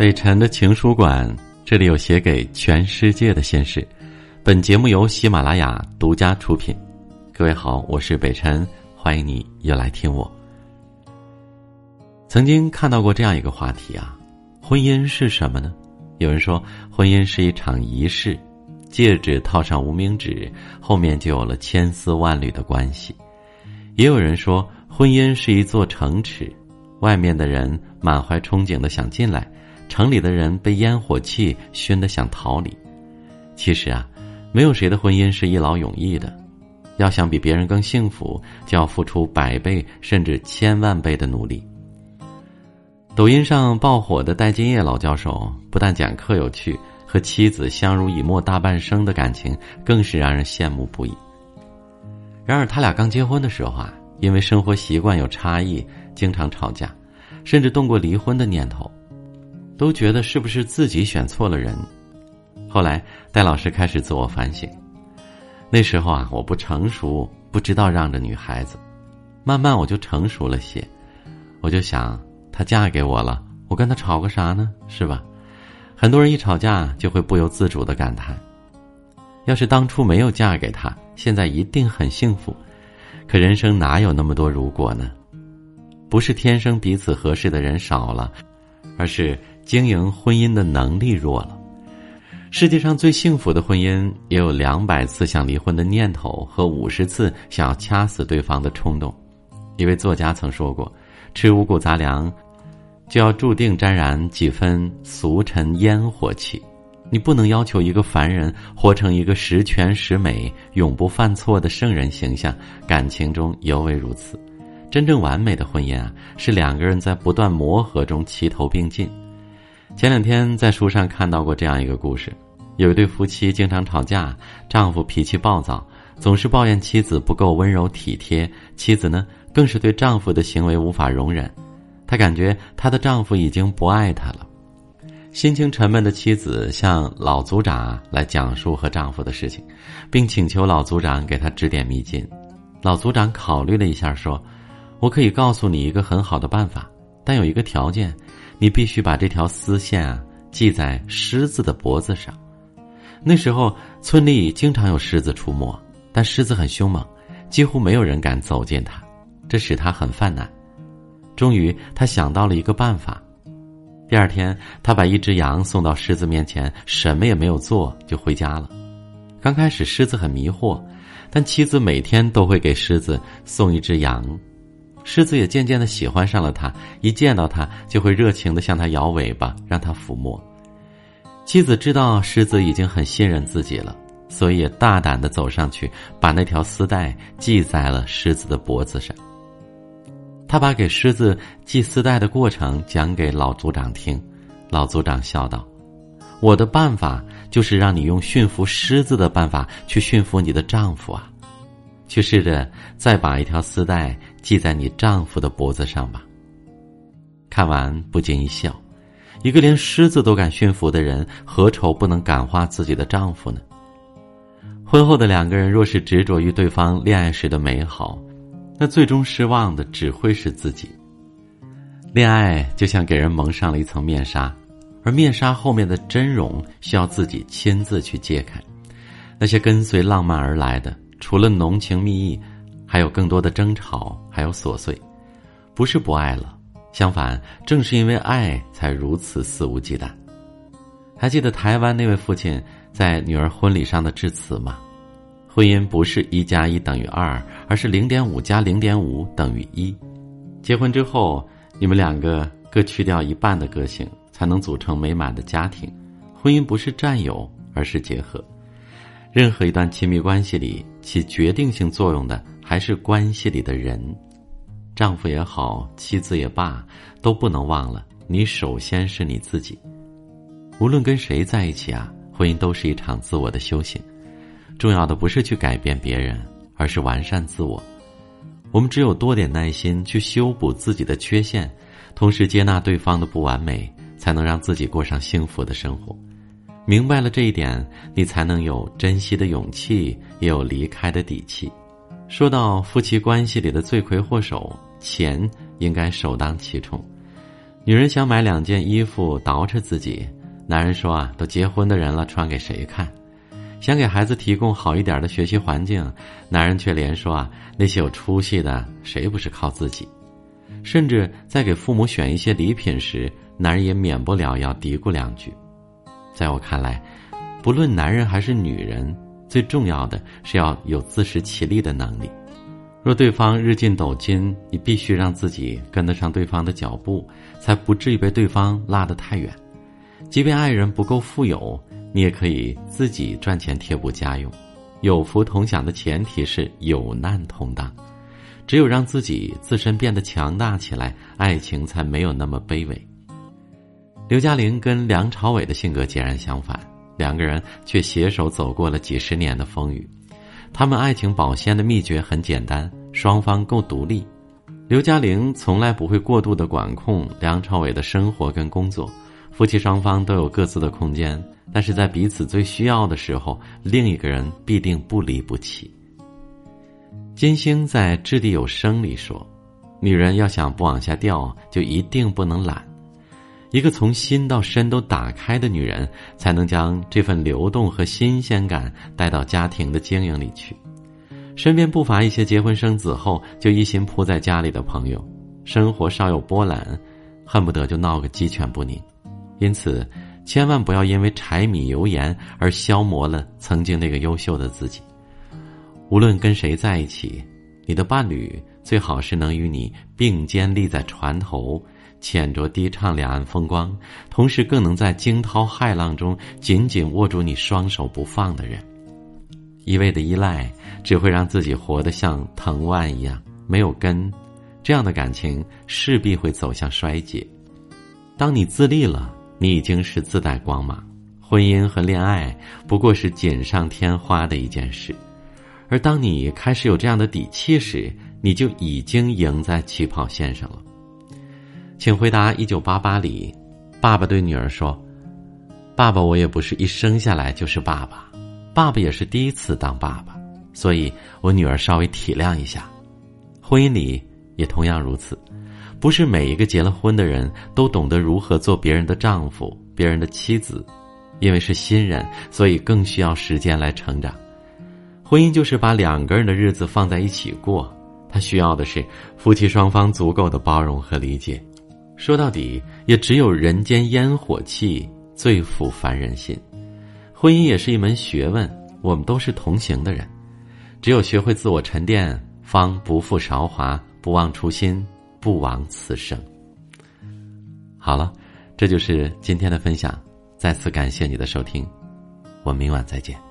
北辰的情书馆，这里有写给全世界的心事。本节目由喜马拉雅独家出品。各位好，我是北辰，欢迎你又来听我。曾经看到过这样一个话题啊，婚姻是什么呢？有人说，婚姻是一场仪式，戒指套上无名指，后面就有了千丝万缕的关系。也有人说，婚姻是一座城池，外面的人满怀憧憬的想进来。城里的人被烟火气熏得想逃离，其实啊，没有谁的婚姻是一劳永逸的。要想比别人更幸福，就要付出百倍甚至千万倍的努力。抖音上爆火的戴金叶老教授，不但讲课有趣，和妻子相濡以沫大半生的感情更是让人羡慕不已。然而，他俩刚结婚的时候啊，因为生活习惯有差异，经常吵架，甚至动过离婚的念头。都觉得是不是自己选错了人？后来戴老师开始自我反省。那时候啊，我不成熟，不知道让着女孩子。慢慢我就成熟了些，我就想，她嫁给我了，我跟她吵个啥呢？是吧？很多人一吵架就会不由自主的感叹：要是当初没有嫁给他，现在一定很幸福。可人生哪有那么多如果呢？不是天生彼此合适的人少了，而是。经营婚姻的能力弱了，世界上最幸福的婚姻也有两百次想离婚的念头和五十次想要掐死对方的冲动。一位作家曾说过：“吃五谷杂粮，就要注定沾染几分俗尘烟火气。你不能要求一个凡人活成一个十全十美、永不犯错的圣人形象。感情中尤为如此。真正完美的婚姻啊，是两个人在不断磨合中齐头并进。”前两天在书上看到过这样一个故事，有一对夫妻经常吵架，丈夫脾气暴躁，总是抱怨妻子不够温柔体贴，妻子呢更是对丈夫的行为无法容忍，她感觉她的丈夫已经不爱她了。心情沉闷的妻子向老组长来讲述和丈夫的事情，并请求老组长给她指点迷津。老组长考虑了一下，说：“我可以告诉你一个很好的办法，但有一个条件。”你必须把这条丝线啊系在狮子的脖子上。那时候村里经常有狮子出没，但狮子很凶猛，几乎没有人敢走近它，这使他很犯难。终于，他想到了一个办法。第二天，他把一只羊送到狮子面前，什么也没有做就回家了。刚开始，狮子很迷惑，但妻子每天都会给狮子送一只羊。狮子也渐渐的喜欢上了他，一见到他就会热情的向他摇尾巴，让他抚摸。妻子知道狮子已经很信任自己了，所以也大胆的走上去，把那条丝带系在了狮子的脖子上。他把给狮子系丝带的过程讲给老族长听，老族长笑道：“我的办法就是让你用驯服狮子的办法去驯服你的丈夫啊。”去试着再把一条丝带系在你丈夫的脖子上吧。看完不禁一笑，一个连狮子都敢驯服的人，何愁不能感化自己的丈夫呢？婚后的两个人若是执着于对方恋爱时的美好，那最终失望的只会是自己。恋爱就像给人蒙上了一层面纱，而面纱后面的真容需要自己亲自去揭开。那些跟随浪漫而来的。除了浓情蜜意，还有更多的争吵，还有琐碎，不是不爱了，相反，正是因为爱，才如此肆无忌惮。还记得台湾那位父亲在女儿婚礼上的致辞吗？婚姻不是一加一等于二，而是零点五加零点五等于一。结婚之后，你们两个各去掉一半的个性，才能组成美满的家庭。婚姻不是占有，而是结合。任何一段亲密关系里，起决定性作用的还是关系里的人，丈夫也好，妻子也罢，都不能忘了，你首先是你自己。无论跟谁在一起啊，婚姻都是一场自我的修行。重要的不是去改变别人，而是完善自我。我们只有多点耐心去修补自己的缺陷，同时接纳对方的不完美，才能让自己过上幸福的生活。明白了这一点，你才能有珍惜的勇气，也有离开的底气。说到夫妻关系里的罪魁祸首，钱应该首当其冲。女人想买两件衣服捯饬自己，男人说啊，都结婚的人了，穿给谁看？想给孩子提供好一点的学习环境，男人却连说啊，那些有出息的，谁不是靠自己？甚至在给父母选一些礼品时，男人也免不了要嘀咕两句。在我看来，不论男人还是女人，最重要的是要有自食其力的能力。若对方日进斗金，你必须让自己跟得上对方的脚步，才不至于被对方拉得太远。即便爱人不够富有。你也可以自己赚钱贴补家用，有福同享的前提是有难同当。只有让自己自身变得强大起来，爱情才没有那么卑微。刘嘉玲跟梁朝伟的性格截然相反，两个人却携手走过了几十年的风雨。他们爱情保鲜的秘诀很简单：双方够独立。刘嘉玲从来不会过度的管控梁朝伟的生活跟工作，夫妻双方都有各自的空间。但是在彼此最需要的时候，另一个人必定不离不弃。金星在《掷地有声》里说：“女人要想不往下掉，就一定不能懒。一个从心到身都打开的女人，才能将这份流动和新鲜感带到家庭的经营里去。身边不乏一些结婚生子后就一心扑在家里的朋友，生活稍有波澜，恨不得就闹个鸡犬不宁。因此。”千万不要因为柴米油盐而消磨了曾经那个优秀的自己。无论跟谁在一起，你的伴侣最好是能与你并肩立在船头，浅酌低唱两岸风光，同时更能在惊涛骇浪中紧紧握住你双手不放的人。一味的依赖只会让自己活得像藤蔓一样没有根，这样的感情势必会走向衰竭。当你自立了。你已经是自带光芒，婚姻和恋爱不过是锦上添花的一件事，而当你开始有这样的底气时，你就已经赢在起跑线上了。请回答：一九八八里，爸爸对女儿说：“爸爸，我也不是一生下来就是爸爸，爸爸也是第一次当爸爸，所以我女儿稍微体谅一下。”婚姻里也同样如此。不是每一个结了婚的人都懂得如何做别人的丈夫、别人的妻子，因为是新人，所以更需要时间来成长。婚姻就是把两个人的日子放在一起过，他需要的是夫妻双方足够的包容和理解。说到底，也只有人间烟火气最抚凡人心。婚姻也是一门学问，我们都是同行的人，只有学会自我沉淀，方不负韶华，不忘初心。不枉此生。好了，这就是今天的分享。再次感谢你的收听，我明晚再见。